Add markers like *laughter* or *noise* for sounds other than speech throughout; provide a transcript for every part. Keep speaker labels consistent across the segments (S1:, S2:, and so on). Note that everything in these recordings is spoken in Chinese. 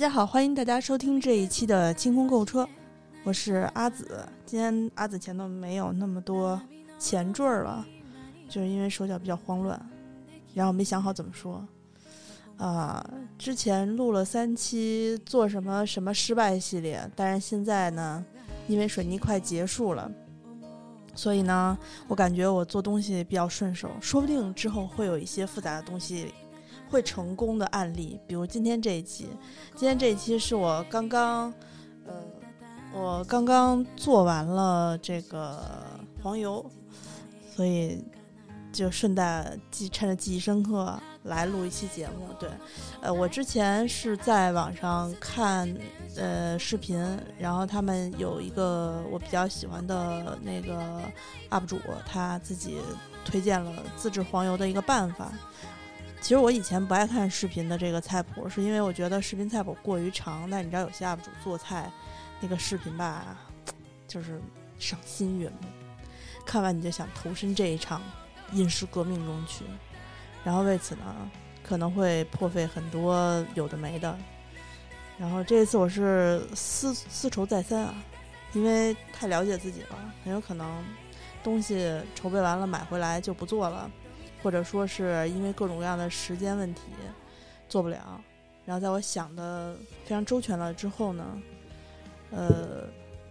S1: 大家好，欢迎大家收听这一期的清空购物车，我是阿紫。今天阿紫前头没有那么多前缀了，就是因为手脚比较慌乱，然后没想好怎么说。啊，之前录了三期做什么什么失败系列，但是现在呢，因为水泥快结束了，所以呢，我感觉我做东西比较顺手，说不定之后会有一些复杂的东西。会成功的案例，比如今天这一期，今天这一期是我刚刚，呃，我刚刚做完了这个黄油，所以就顺带记趁着记忆深刻来录一期节目。对，呃，我之前是在网上看呃视频，然后他们有一个我比较喜欢的那个 UP 主，他自己推荐了自制黄油的一个办法。其实我以前不爱看视频的这个菜谱，是因为我觉得视频菜谱过于长。但你知道有些 UP 主做菜，那个视频吧，*tsk* 就是赏心悦目，看完你就想投身这一场饮食革命中去。然后为此呢，可能会破费很多有的没的。然后这一次我是思思愁再三啊，因为太了解自己了，很有可能东西筹备完了买回来就不做了。或者说是因为各种各样的时间问题做不了，然后在我想的非常周全了之后呢，呃，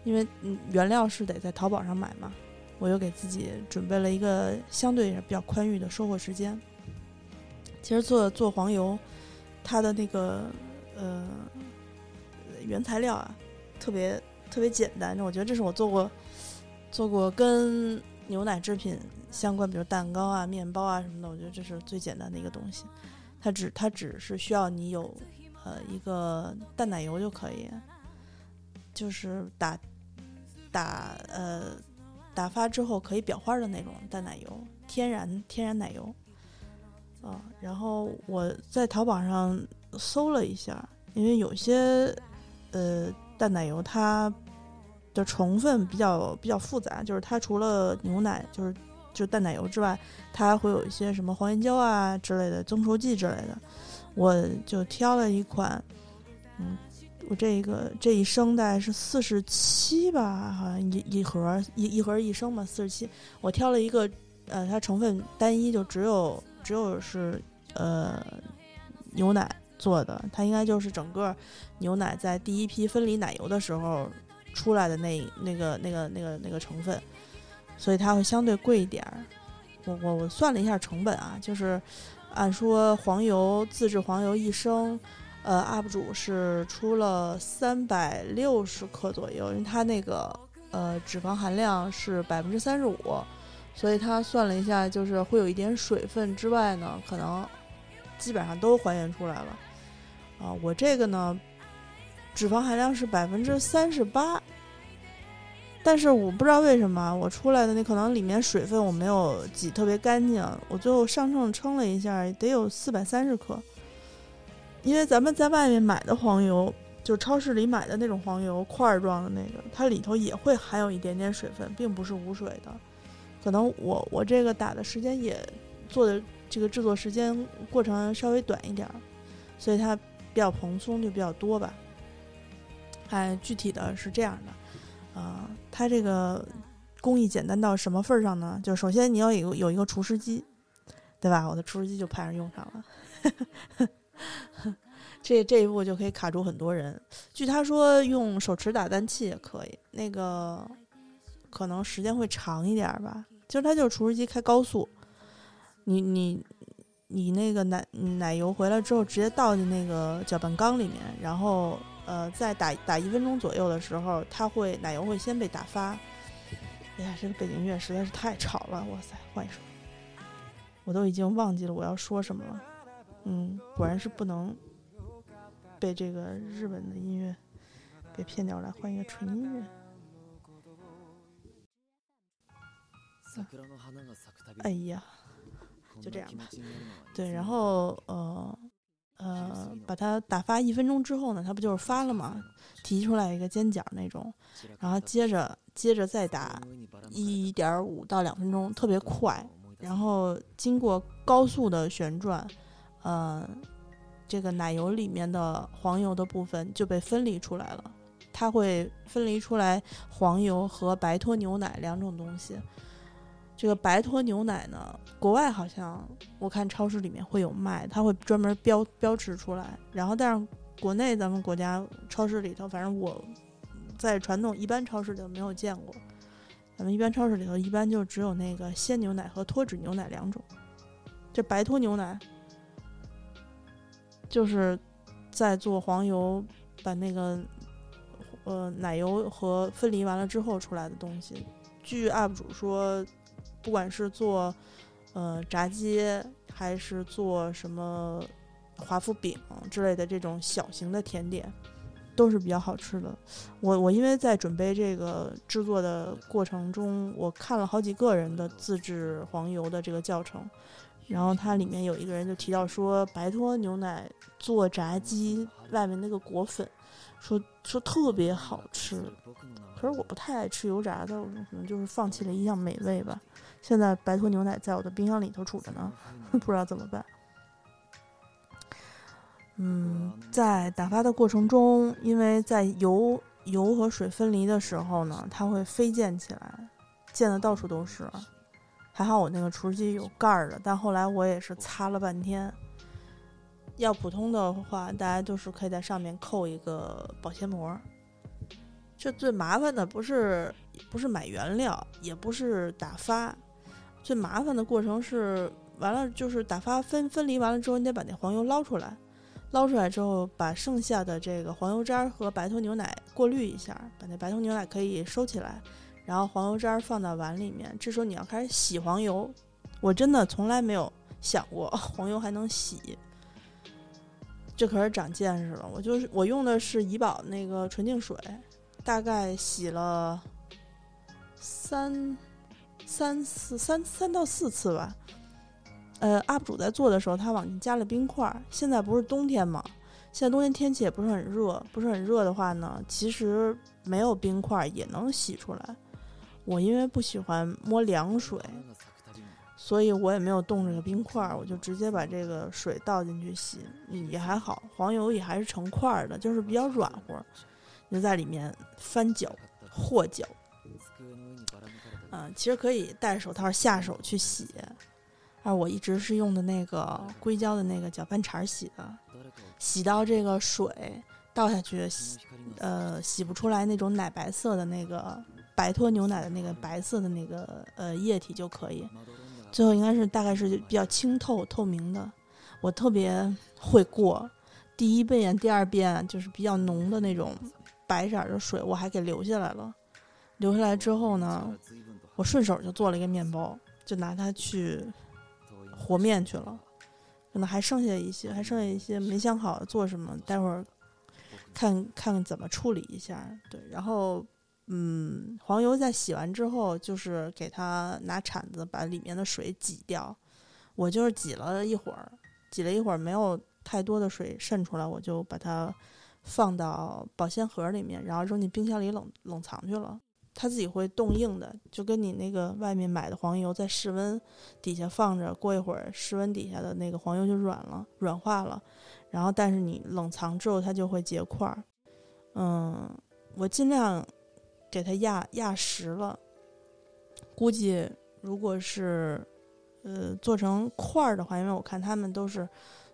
S1: 因为原料是得在淘宝上买嘛，我又给自己准备了一个相对比较宽裕的收货时间。其实做做黄油，它的那个呃原材料啊，特别特别简单，我觉得这是我做过做过跟牛奶制品。相关，比如蛋糕啊、面包啊什么的，我觉得这是最简单的一个东西。它只它只是需要你有呃一个淡奶油就可以，就是打打呃打发之后可以裱花的那种淡奶油，天然天然奶油。啊，然后我在淘宝上搜了一下，因为有些呃淡奶油它的成分比较比较复杂，就是它除了牛奶就是。就淡奶油之外，它还会有一些什么黄岩胶啊之类的增稠剂之类的。我就挑了一款，嗯，我这个这一升大概是四十七吧，好像一一盒一一盒一升嘛，四十七。我挑了一个，呃，它成分单一，就只有只有是呃牛奶做的，它应该就是整个牛奶在第一批分离奶油的时候出来的那那个那个那个那个成分。所以它会相对贵一点儿，我我我算了一下成本啊，就是按说黄油自制黄油一升，呃，UP 主是出了三百六十克左右，因为它那个呃脂肪含量是百分之三十五，所以他算了一下，就是会有一点水分之外呢，可能基本上都还原出来了。啊，我这个呢，脂肪含量是百分之三十八。但是我不知道为什么我出来的那可能里面水分我没有挤特别干净，我最后上秤称了一下，得有四百三十克。因为咱们在外面买的黄油，就超市里买的那种黄油块状的那个，它里头也会含有一点点水分，并不是无水的。可能我我这个打的时间也做的这个制作时间过程稍微短一点，所以它比较蓬松就比较多吧。哎，具体的是这样的。啊，它这个工艺简单到什么份儿上呢？就首先你要有有一个除湿机，对吧？我的除湿机就派上用场了。*laughs* 这这一步就可以卡住很多人。据他说，用手持打蛋器也可以，那个可能时间会长一点吧。其实它就是除湿机开高速，你你你那个奶奶油回来之后，直接倒进那个搅拌缸里面，然后。呃，在打打一分钟左右的时候，它会奶油会先被打发。哎呀，这个背景音乐实在是太吵了！哇塞，换一首。我都已经忘记了我要说什么了。嗯，果然是不能被这个日本的音乐给骗掉了。换一个纯音乐。哎呀，就这样吧。对，然后呃。呃，把它打发一分钟之后呢，它不就是发了吗？提出来一个尖角那种，然后接着接着再打一点五到两分钟，特别快。然后经过高速的旋转，呃，这个奶油里面的黄油的部分就被分离出来了，它会分离出来黄油和白脱牛奶两种东西。这个白脱牛奶呢，国外好像我看超市里面会有卖，它会专门标标识出来。然后，但是国内咱们国家超市里头，反正我在传统一般超市里头没有见过。咱们一般超市里头一般就只有那个鲜牛奶和脱脂牛奶两种。这白脱牛奶就是在做黄油，把那个呃奶油和分离完了之后出来的东西。据 UP 主说。不管是做，呃，炸鸡还是做什么华夫饼之类的这种小型的甜点，都是比较好吃的。我我因为在准备这个制作的过程中，我看了好几个人的自制黄油的这个教程，然后它里面有一个人就提到说，白脱牛奶做炸鸡外面那个裹粉，说说特别好吃。可是我不太爱吃油炸的，我可能就是放弃了一项美味吧。现在白脱牛奶在我的冰箱里头储着呢，*laughs* 不知道怎么办。嗯，在打发的过程中，因为在油油和水分离的时候呢，它会飞溅起来，溅的到处都是。还好我那个厨师机有盖儿的，但后来我也是擦了半天。要普通的话，大家都是可以在上面扣一个保鲜膜。这最麻烦的不是不是买原料，也不是打发。最麻烦的过程是，完了就是打发分分离完了之后，你得把那黄油捞出来，捞出来之后，把剩下的这个黄油渣和白头牛奶过滤一下，把那白头牛奶可以收起来，然后黄油渣放到碗里面。这时候你要开始洗黄油，我真的从来没有想过 *laughs* 黄油还能洗，这可是长见识了。我就是我用的是怡宝那个纯净水，大概洗了三。三次三三到四次吧，呃，UP 主在做的时候，他往进加了冰块。现在不是冬天吗？现在冬天天气也不是很热，不是很热的话呢，其实没有冰块也能洗出来。我因为不喜欢摸凉水，所以我也没有冻这个冰块，我就直接把这个水倒进去洗，也还好，黄油也还是成块的，就是比较软和，就在里面翻搅和搅。嗯，其实可以戴手套下手去洗，而我一直是用的那个硅胶的那个搅拌铲洗的，洗到这个水倒下去，洗呃洗不出来那种奶白色的那个白脱牛奶的那个白色的那个呃液体就可以，最后应该是大概是比较清透透明的，我特别会过，第一遍第二遍就是比较浓的那种白色的水我还给留下来了，留下来之后呢。我顺手就做了一个面包，就拿它去和面去了，可能还剩下一些，还剩下一些没想好做什么，待会儿看看怎么处理一下。对，然后嗯，黄油在洗完之后，就是给它拿铲子把里面的水挤掉。我就是挤了一会儿，挤了一会儿没有太多的水渗出来，我就把它放到保鲜盒里面，然后扔进冰箱里冷冷藏去了。它自己会冻硬的，就跟你那个外面买的黄油在室温底下放着，过一会儿室温底下的那个黄油就软了、软化了。然后，但是你冷藏之后，它就会结块儿。嗯，我尽量给它压压实了。估计如果是呃做成块儿的话，因为我看他们都是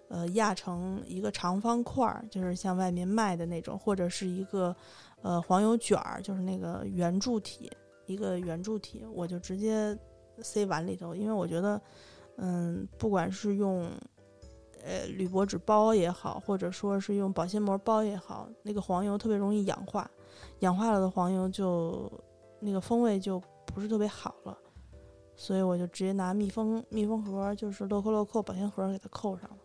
S1: 呃压成一个长方块儿，就是像外面卖的那种，或者是一个。呃，黄油卷儿就是那个圆柱体，一个圆柱体，我就直接塞碗里头，因为我觉得，嗯，不管是用呃铝箔纸包也好，或者说是用保鲜膜包也好，那个黄油特别容易氧化，氧化了的黄油就那个风味就不是特别好了，所以我就直接拿密封密封盒，就是乐扣乐扣保鲜盒给它扣上了。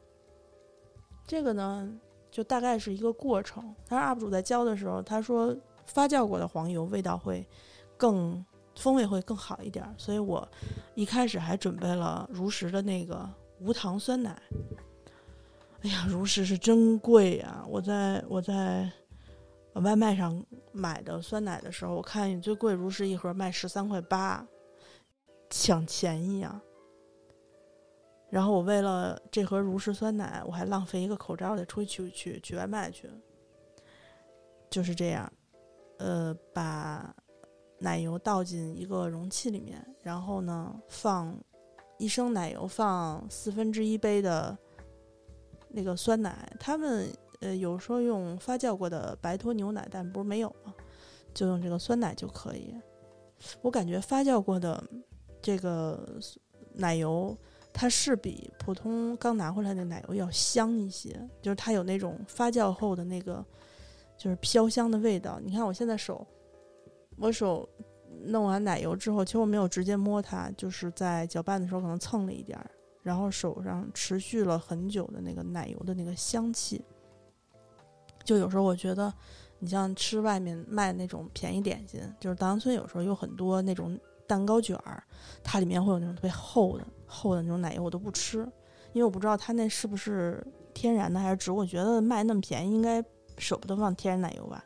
S1: 这个呢。就大概是一个过程。但是 UP 主在教的时候，他说发酵过的黄油味道会更风味会更好一点，所以我一开始还准备了如实的那个无糖酸奶。哎呀，如实是真贵呀！我在我在外卖上买的酸奶的时候，我看最贵如实一盒卖十三块八，抢钱一样。然后我为了这盒如是酸奶，我还浪费一个口罩得出去取取取外卖去。就是这样，呃，把奶油倒进一个容器里面，然后呢放一升奶油，放四分之一杯的那个酸奶。他们呃有时候用发酵过的白脱牛奶，但不是没有吗？就用这个酸奶就可以。我感觉发酵过的这个奶油。它是比普通刚拿回来的奶油要香一些，就是它有那种发酵后的那个，就是飘香的味道。你看我现在手，我手弄完奶油之后，其实我没有直接摸它，就是在搅拌的时候可能蹭了一点儿，然后手上持续了很久的那个奶油的那个香气。就有时候我觉得，你像吃外面卖那种便宜点心，就是稻香村有时候有很多那种蛋糕卷儿，它里面会有那种特别厚的。厚的那种奶油我都不吃，因为我不知道它那是不是天然的还是植物。我觉得卖那么便宜，应该舍不得放天然奶油吧？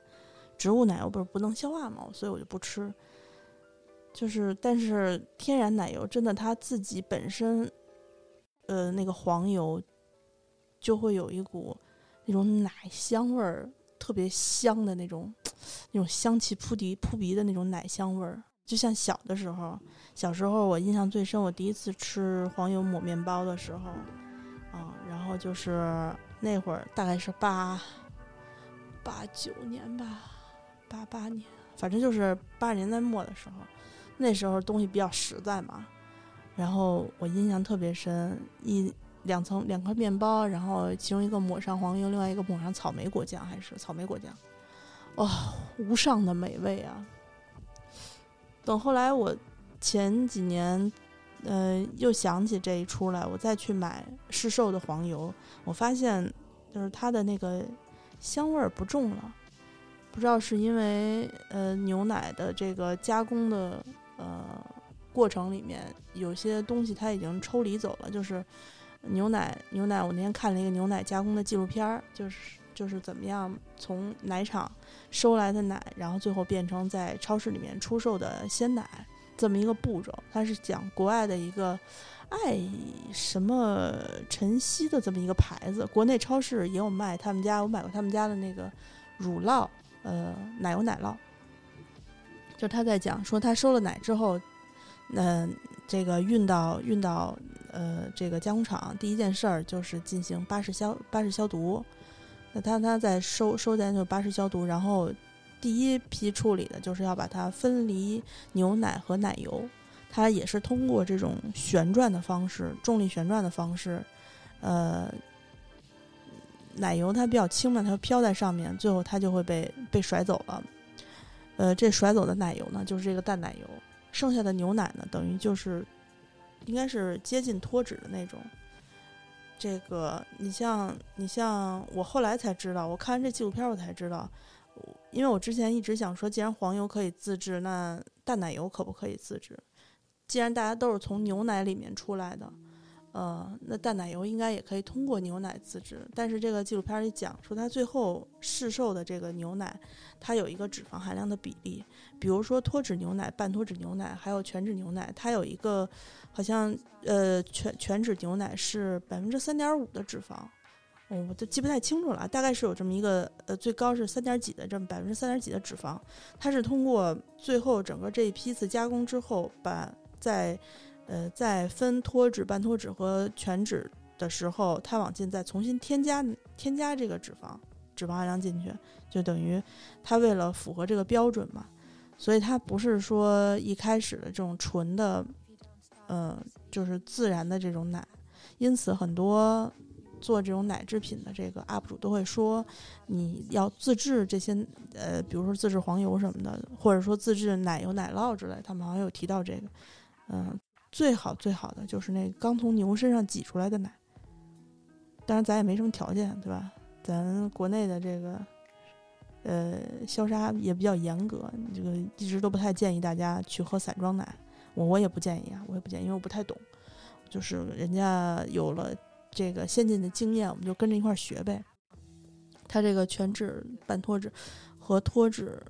S1: 植物奶油不是不能消化吗？所以我就不吃。就是，但是天然奶油真的它自己本身，呃，那个黄油就会有一股那种奶香味儿，特别香的那种，*tsk* 那种香气扑鼻扑鼻的那种奶香味儿。就像小的时候，小时候我印象最深，我第一次吃黄油抹面包的时候，啊，然后就是那会儿大概是八八九年吧，八八年，反正就是八十年代末的时候，那时候东西比较实在嘛，然后我印象特别深，一两层两块面包，然后其中一个抹上黄油，另外一个抹上草莓果酱，还是草莓果酱，哇，无上的美味啊！等后来我前几年，呃，又想起这一出来，我再去买市售的黄油，我发现就是它的那个香味儿不重了，不知道是因为呃牛奶的这个加工的呃过程里面有些东西它已经抽离走了，就是牛奶牛奶，我那天看了一个牛奶加工的纪录片儿，就是。就是怎么样从奶厂收来的奶，然后最后变成在超市里面出售的鲜奶，这么一个步骤。它是讲国外的一个爱什么晨曦的这么一个牌子，国内超市也有卖。他们家我买过他们家的那个乳酪，呃，奶油奶酪。就他在讲说，他收了奶之后，嗯，这个运到运到呃这个加工厂，第一件事儿就是进行巴氏消巴氏消毒。那他他在收收在就巴氏消毒，然后第一批处理的就是要把它分离牛奶和奶油，它也是通过这种旋转的方式，重力旋转的方式，呃，奶油它比较轻嘛，它飘在上面，最后它就会被被甩走了。呃，这甩走的奶油呢，就是这个淡奶油，剩下的牛奶呢，等于就是应该是接近脱脂的那种。这个，你像你像我后来才知道，我看完这纪录片我才知道，因为我之前一直想说，既然黄油可以自制，那淡奶油可不可以自制？既然大家都是从牛奶里面出来的。呃，那淡奶油应该也可以通过牛奶自制，但是这个纪录片里讲说，它最后市售的这个牛奶，它有一个脂肪含量的比例，比如说脱脂牛奶、半脱脂牛奶，还有全脂牛奶，它有一个好像呃全全脂牛奶是百分之三点五的脂肪，我都记不太清楚了，大概是有这么一个呃最高是三点几的这么百分之三点几的脂肪，它是通过最后整个这一批次加工之后，把在呃，在分脱脂、半脱脂和全脂的时候，它往进再重新添加添加这个脂肪脂肪含量进去，就等于它为了符合这个标准嘛，所以它不是说一开始的这种纯的，呃，就是自然的这种奶。因此，很多做这种奶制品的这个 UP 主都会说，你要自制这些，呃，比如说自制黄油什么的，或者说自制奶油、奶酪之类，他们好像有提到这个，嗯。最好最好的就是那刚从牛身上挤出来的奶，当然咱也没什么条件，对吧？咱国内的这个，呃，消杀也比较严格，这个一直都不太建议大家去喝散装奶。我我也不建议啊，我也不建议，因为我不太懂。就是人家有了这个先进的经验，我们就跟着一块儿学呗。它这个全脂、半脱脂和脱脂。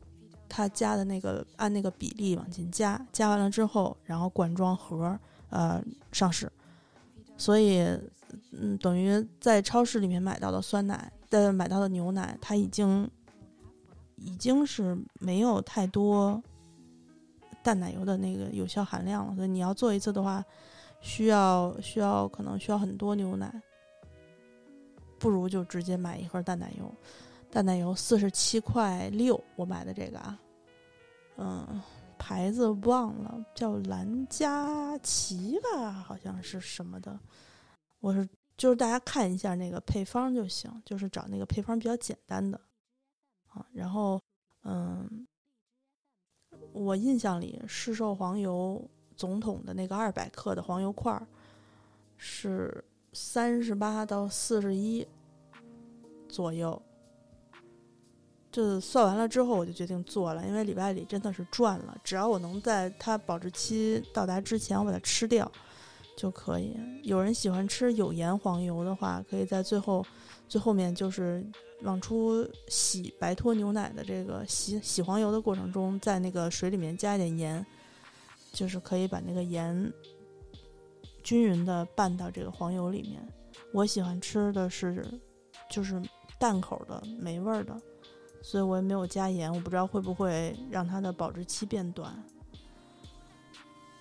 S1: 他加的那个按那个比例往进加，加完了之后，然后管装盒呃上市，所以嗯，等于在超市里面买到的酸奶，的买到的牛奶，它已经已经是没有太多淡奶油的那个有效含量了。所以你要做一次的话，需要需要可能需要很多牛奶，不如就直接买一盒淡奶油。淡奶油四十七块六，我买的这个啊，嗯，牌子忘了，叫兰佳琪吧，好像是什么的。我是就是大家看一下那个配方就行，就是找那个配方比较简单的啊。然后，嗯，我印象里市售黄油总统的那个二百克的黄油块儿是三十八到四十一左右。就算完了之后，我就决定做了，因为礼拜里真的是赚了。只要我能在它保质期到达之前，我把它吃掉就可以。有人喜欢吃有盐黄油的话，可以在最后最后面就是往出洗白脱牛奶的这个洗洗黄油的过程中，在那个水里面加一点盐，就是可以把那个盐均匀的拌到这个黄油里面。我喜欢吃的是就是淡口的没味儿的。所以我也没有加盐，我不知道会不会让它的保质期变短。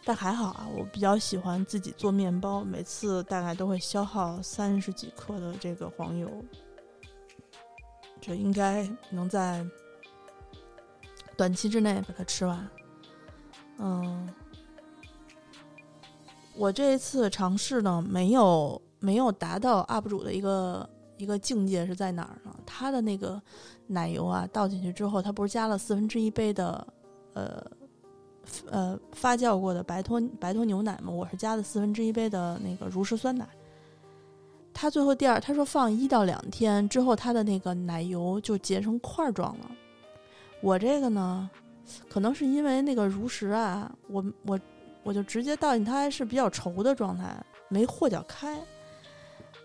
S1: 但还好啊，我比较喜欢自己做面包，每次大概都会消耗三十几克的这个黄油，就应该能在短期之内把它吃完。嗯，我这一次尝试呢，没有没有达到 UP 主的一个。一个境界是在哪儿呢？它的那个奶油啊，倒进去之后，它不是加了四分之一杯的，呃，呃发酵过的白脱白脱牛奶吗？我是加的四分之一杯的那个如实酸奶。它最后第二，他说放一到两天之后，它的那个奶油就结成块状了。我这个呢，可能是因为那个如实啊，我我我就直接倒进它还是比较稠的状态，没和搅开。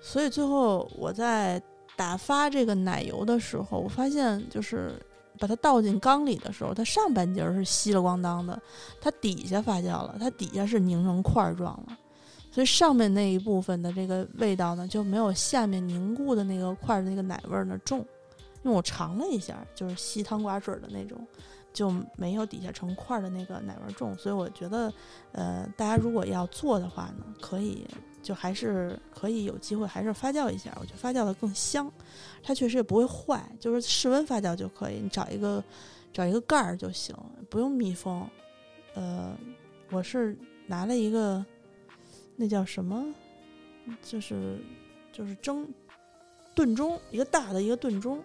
S1: 所以最后我在打发这个奶油的时候，我发现就是把它倒进缸里的时候，它上半截是稀了咣当的，它底下发酵了，它底下是凝成块状了，所以上面那一部分的这个味道呢，就没有下面凝固的那个块的那个奶味儿呢重。因为我尝了一下，就是稀汤寡水的那种，就没有底下成块的那个奶味重。所以我觉得，呃，大家如果要做的话呢，可以。就还是可以有机会，还是发酵一下。我觉得发酵的更香，它确实也不会坏，就是室温发酵就可以。你找一个找一个盖儿就行，不用密封。呃，我是拿了一个那叫什么，就是就是蒸炖盅，一个大的一个炖盅，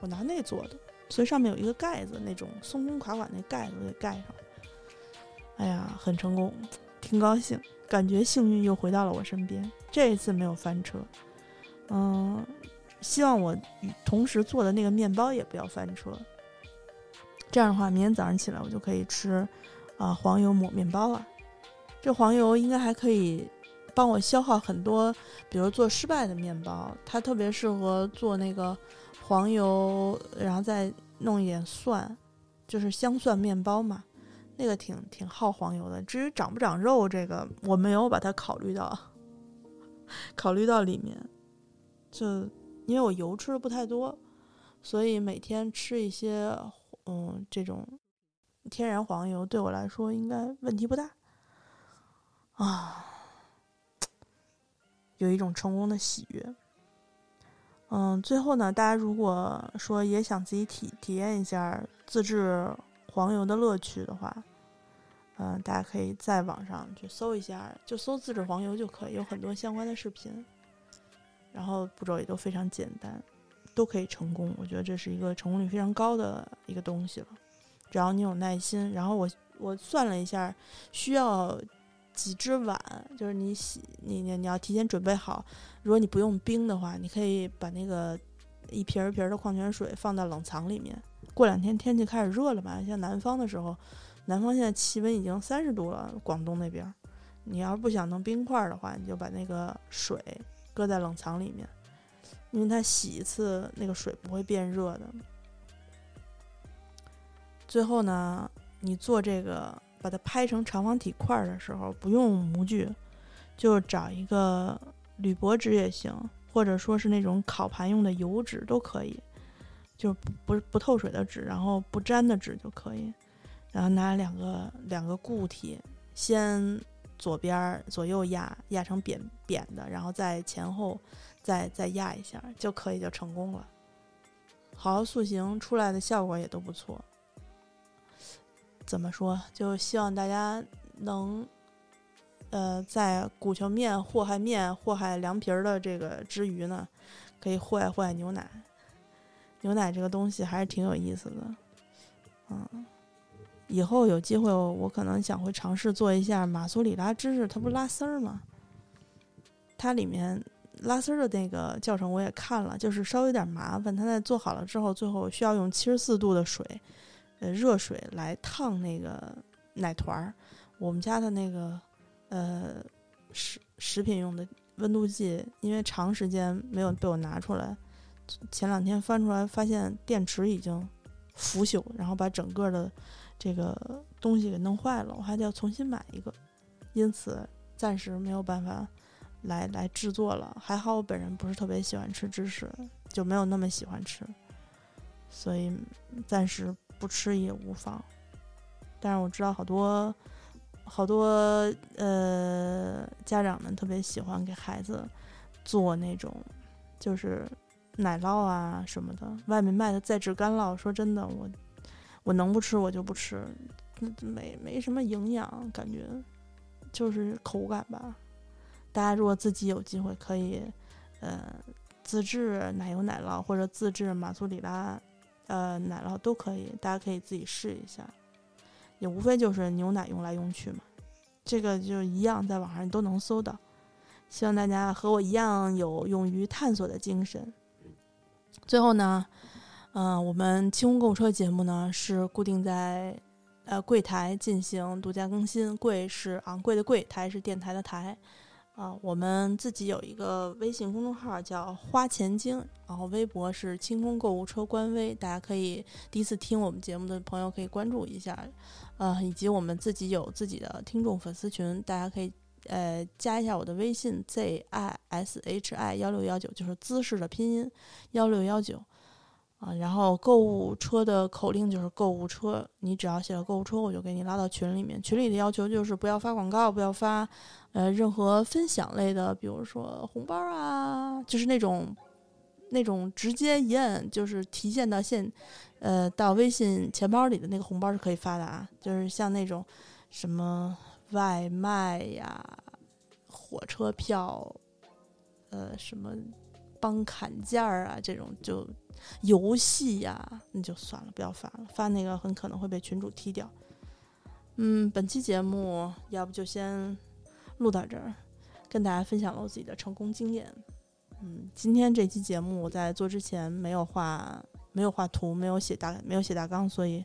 S1: 我拿那做的，所以上面有一个盖子，那种松松垮垮那盖子给盖上。哎呀，很成功，挺高兴。感觉幸运又回到了我身边，这一次没有翻车。嗯，希望我同时做的那个面包也不要翻车。这样的话，明天早上起来我就可以吃啊黄油抹面包了。这黄油应该还可以帮我消耗很多，比如做失败的面包，它特别适合做那个黄油，然后再弄一点蒜，就是香蒜面包嘛。那个挺挺耗黄油的。至于长不长肉，这个我没有把它考虑到，考虑到里面。就因为我油吃的不太多，所以每天吃一些嗯这种天然黄油，对我来说应该问题不大。啊，有一种成功的喜悦。嗯，最后呢，大家如果说也想自己体体验一下自制黄油的乐趣的话。嗯，大家可以在网上去搜一下，就搜自制黄油就可以，有很多相关的视频，然后步骤也都非常简单，都可以成功。我觉得这是一个成功率非常高的一个东西了。只要你有耐心，然后我我算了一下，需要几只碗，就是你洗你你你要提前准备好。如果你不用冰的话，你可以把那个一瓶一瓶的矿泉水放到冷藏里面。过两天天气开始热了嘛，像南方的时候。南方现在气温已经三十度了，广东那边，你要是不想弄冰块的话，你就把那个水搁在冷藏里面，因为它洗一次那个水不会变热的。最后呢，你做这个把它拍成长方体块的时候，不用模具，就找一个铝箔纸也行，或者说是那种烤盘用的油纸都可以，就不不不透水的纸，然后不粘的纸就可以。然后拿两个两个固体，先左边左右压压成扁扁的，然后再前后再再压一下就可以，就成功了。好好塑形出来的效果也都不错。怎么说？就希望大家能，呃，在鼓球面祸害面祸害凉皮儿的这个之余呢，可以祸害祸害牛奶。牛奶这个东西还是挺有意思的，嗯。以后有机会，我可能想会尝试做一下马苏里拉芝士，它不是拉丝儿吗？它里面拉丝儿的那个教程我也看了，就是稍微有点麻烦。它在做好了之后，最后需要用七十四度的水，呃，热水来烫那个奶团儿。我们家的那个呃食食品用的温度计，因为长时间没有被我拿出来，前两天翻出来发现电池已经腐朽，然后把整个的。这个东西给弄坏了，我还得要重新买一个，因此暂时没有办法来来制作了。还好我本人不是特别喜欢吃芝士，就没有那么喜欢吃，所以暂时不吃也无妨。但是我知道好多好多呃家长们特别喜欢给孩子做那种就是奶酪啊什么的，外面卖的再制干酪，说真的我。我能不吃我就不吃，没没什么营养，感觉就是口感吧。大家如果自己有机会可以，呃，自制奶油奶酪或者自制马苏里拉，呃，奶酪都可以，大家可以自己试一下。也无非就是牛奶用来用去嘛，这个就一样，在网上都能搜到。希望大家和我一样有勇于探索的精神。最后呢。嗯，我们清空购物车节目呢是固定在呃柜台进行独家更新，柜是昂贵的柜，台是电台的台。啊，我们自己有一个微信公众号叫花钱精，然后微博是清空购物车官微，大家可以第一次听我们节目的朋友可以关注一下。呃，以及我们自己有自己的听众粉丝群，大家可以呃加一下我的微信 z i s h i 幺六幺九，就是姿势的拼音幺六幺九。啊，然后购物车的口令就是购物车，你只要写了购物车，我就给你拉到群里面。群里的要求就是不要发广告，不要发，呃，任何分享类的，比如说红包啊，就是那种，那种直接一摁就是提现到现，呃，到微信钱包里的那个红包是可以发的啊。就是像那种什么外卖呀、火车票，呃，什么帮砍价啊这种就。游戏呀，那就算了，不要发了，发那个很可能会被群主踢掉。嗯，本期节目要不就先录到这儿，跟大家分享了我自己的成功经验。嗯，今天这期节目我在做之前没有画，没有画图，没有写大，没有写大纲，所以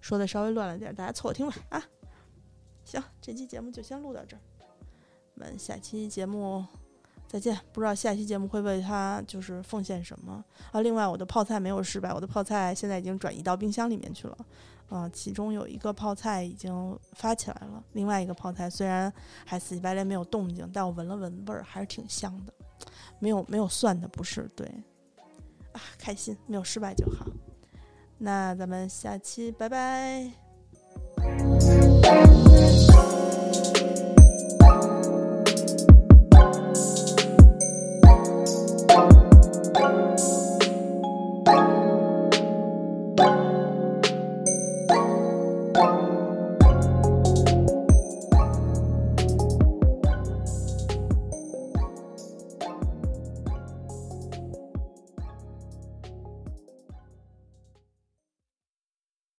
S1: 说的稍微乱了点，大家凑合听吧。啊，行，这期节目就先录到这儿，我们下期节目。再见，不知道下期节目会为他就是奉献什么啊？另外，我的泡菜没有失败，我的泡菜现在已经转移到冰箱里面去了。啊，其中有一个泡菜已经发起来了，另外一个泡菜虽然还死乞白赖没有动静，但我闻了闻味儿还是挺香的，没有没有蒜的不是对啊，开心没有失败就好。那咱们下期拜拜。